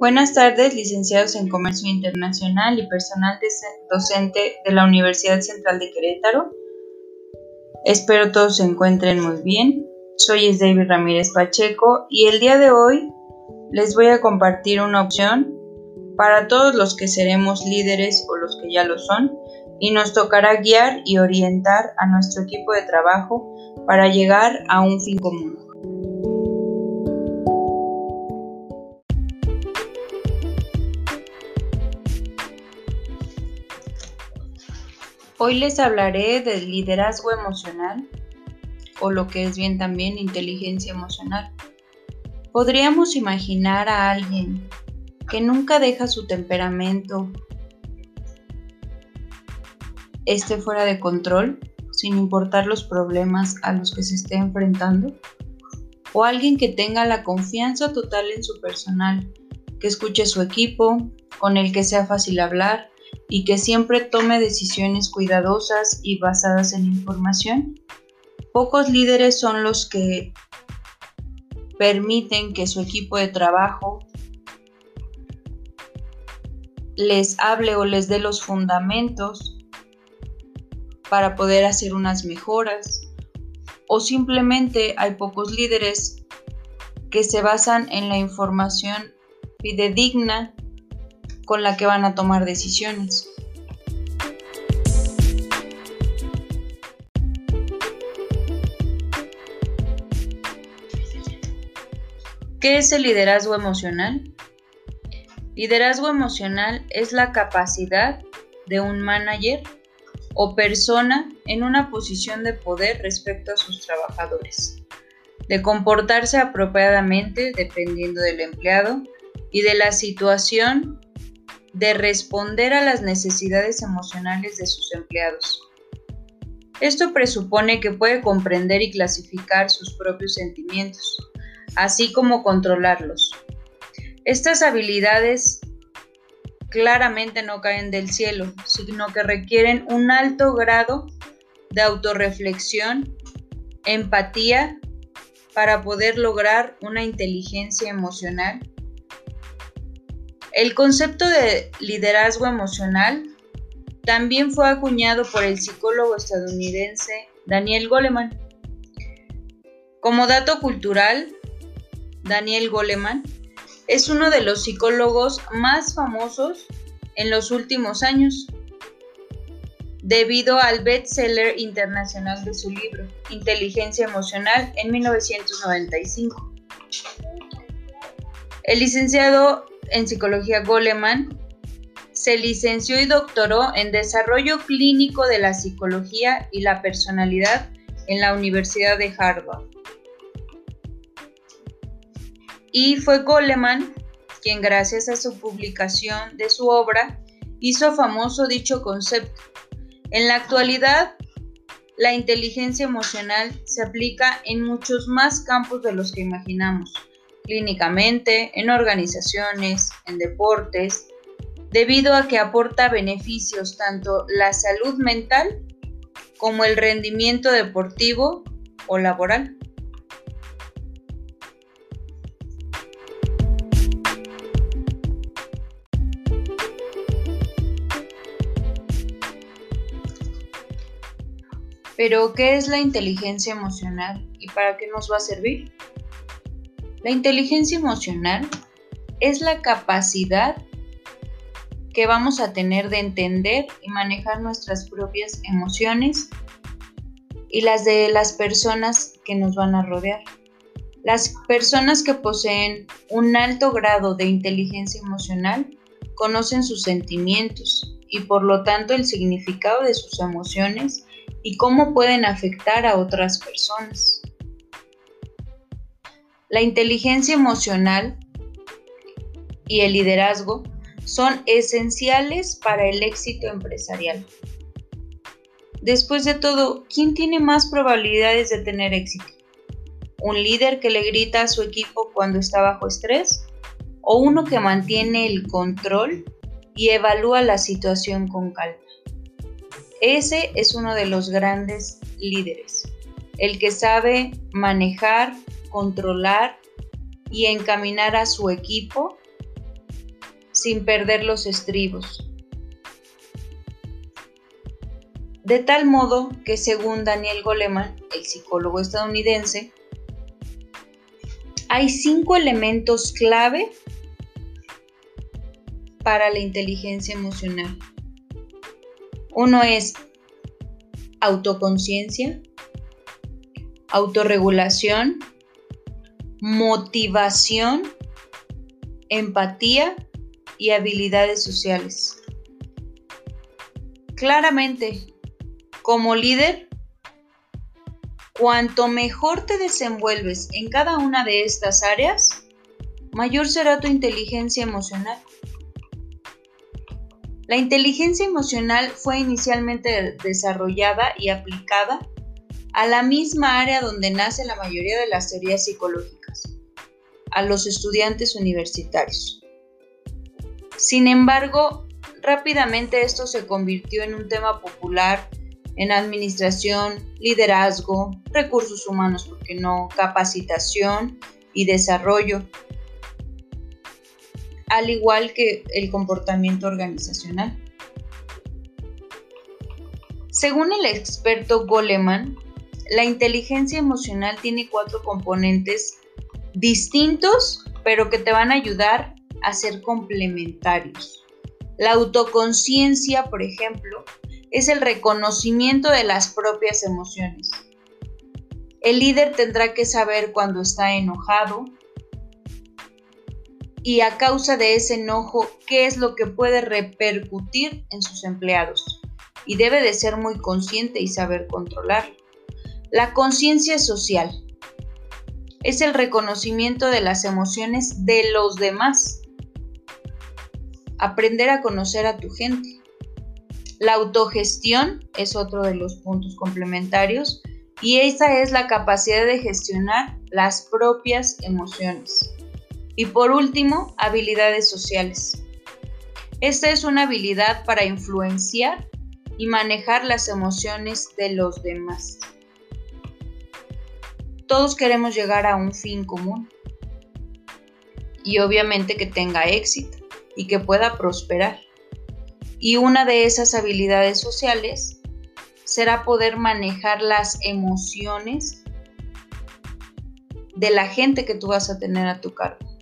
Buenas tardes, licenciados en Comercio Internacional y personal docente de la Universidad Central de Querétaro. Espero todos se encuentren muy bien. Soy David Ramírez Pacheco y el día de hoy les voy a compartir una opción para todos los que seremos líderes o los que ya lo son y nos tocará guiar y orientar a nuestro equipo de trabajo para llegar a un fin común. Hoy les hablaré del liderazgo emocional o lo que es bien también inteligencia emocional. Podríamos imaginar a alguien que nunca deja su temperamento esté fuera de control, sin importar los problemas a los que se esté enfrentando, o alguien que tenga la confianza total en su personal, que escuche su equipo, con el que sea fácil hablar, y que siempre tome decisiones cuidadosas y basadas en información. Pocos líderes son los que permiten que su equipo de trabajo les hable o les dé los fundamentos para poder hacer unas mejoras o simplemente hay pocos líderes que se basan en la información fidedigna con la que van a tomar decisiones. ¿Qué es el liderazgo emocional? Liderazgo emocional es la capacidad de un manager o persona en una posición de poder respecto a sus trabajadores, de comportarse apropiadamente dependiendo del empleado y de la situación de responder a las necesidades emocionales de sus empleados. Esto presupone que puede comprender y clasificar sus propios sentimientos, así como controlarlos. Estas habilidades claramente no caen del cielo, sino que requieren un alto grado de autorreflexión, empatía, para poder lograr una inteligencia emocional el concepto de liderazgo emocional también fue acuñado por el psicólogo estadounidense Daniel Goleman. Como dato cultural, Daniel Goleman es uno de los psicólogos más famosos en los últimos años, debido al bestseller internacional de su libro, Inteligencia Emocional, en 1995. El licenciado en psicología Goleman, se licenció y doctoró en desarrollo clínico de la psicología y la personalidad en la Universidad de Harvard. Y fue Goleman quien gracias a su publicación de su obra hizo famoso dicho concepto. En la actualidad, la inteligencia emocional se aplica en muchos más campos de los que imaginamos clínicamente, en organizaciones, en deportes, debido a que aporta beneficios tanto la salud mental como el rendimiento deportivo o laboral. Pero, ¿qué es la inteligencia emocional y para qué nos va a servir? La inteligencia emocional es la capacidad que vamos a tener de entender y manejar nuestras propias emociones y las de las personas que nos van a rodear. Las personas que poseen un alto grado de inteligencia emocional conocen sus sentimientos y por lo tanto el significado de sus emociones y cómo pueden afectar a otras personas. La inteligencia emocional y el liderazgo son esenciales para el éxito empresarial. Después de todo, ¿quién tiene más probabilidades de tener éxito? ¿Un líder que le grita a su equipo cuando está bajo estrés? ¿O uno que mantiene el control y evalúa la situación con calma? Ese es uno de los grandes líderes, el que sabe manejar controlar y encaminar a su equipo sin perder los estribos. De tal modo que según Daniel Goleman, el psicólogo estadounidense, hay cinco elementos clave para la inteligencia emocional. Uno es autoconciencia, autorregulación, motivación, empatía y habilidades sociales. Claramente, como líder, cuanto mejor te desenvuelves en cada una de estas áreas, mayor será tu inteligencia emocional. La inteligencia emocional fue inicialmente desarrollada y aplicada a la misma área donde nace la mayoría de las teorías psicológicas, a los estudiantes universitarios. Sin embargo, rápidamente esto se convirtió en un tema popular en administración, liderazgo, recursos humanos, porque no, capacitación y desarrollo, al igual que el comportamiento organizacional. Según el experto Goleman, la inteligencia emocional tiene cuatro componentes distintos, pero que te van a ayudar a ser complementarios. La autoconciencia, por ejemplo, es el reconocimiento de las propias emociones. El líder tendrá que saber cuando está enojado y a causa de ese enojo qué es lo que puede repercutir en sus empleados y debe de ser muy consciente y saber controlarlo. La conciencia social es el reconocimiento de las emociones de los demás. Aprender a conocer a tu gente. La autogestión es otro de los puntos complementarios y esa es la capacidad de gestionar las propias emociones. Y por último, habilidades sociales. Esta es una habilidad para influenciar y manejar las emociones de los demás. Todos queremos llegar a un fin común y obviamente que tenga éxito y que pueda prosperar. Y una de esas habilidades sociales será poder manejar las emociones de la gente que tú vas a tener a tu cargo.